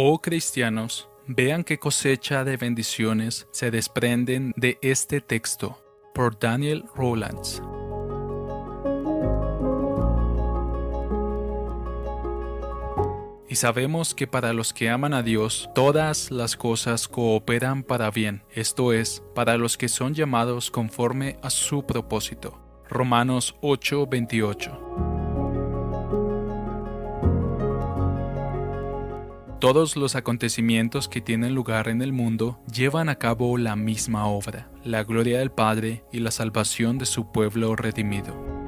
Oh cristianos, vean qué cosecha de bendiciones se desprenden de este texto. Por Daniel Rowlands. Y sabemos que para los que aman a Dios, todas las cosas cooperan para bien, esto es, para los que son llamados conforme a su propósito. Romanos 8:28 Todos los acontecimientos que tienen lugar en el mundo llevan a cabo la misma obra, la gloria del Padre y la salvación de su pueblo redimido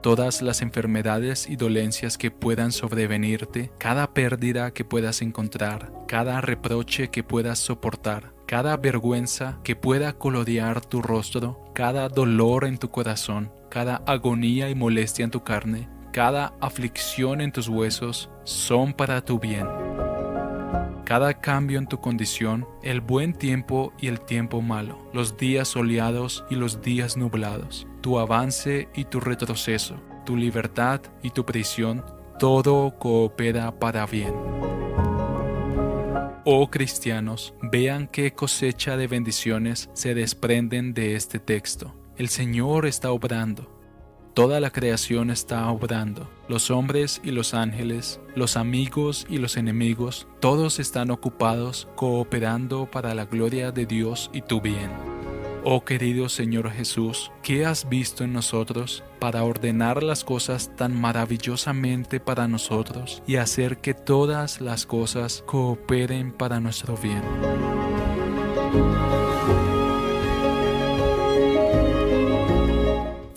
todas las enfermedades y dolencias que puedan sobrevenirte, cada pérdida que puedas encontrar, cada reproche que puedas soportar, cada vergüenza que pueda colorear tu rostro, cada dolor en tu corazón, cada agonía y molestia en tu carne, cada aflicción en tus huesos, son para tu bien. Cada cambio en tu condición, el buen tiempo y el tiempo malo, los días soleados y los días nublados, tu avance y tu retroceso, tu libertad y tu prisión, todo coopera para bien. Oh cristianos, vean qué cosecha de bendiciones se desprenden de este texto. El Señor está obrando. Toda la creación está obrando. Los hombres y los ángeles, los amigos y los enemigos, todos están ocupados cooperando para la gloria de Dios y tu bien. Oh querido Señor Jesús, ¿qué has visto en nosotros para ordenar las cosas tan maravillosamente para nosotros y hacer que todas las cosas cooperen para nuestro bien?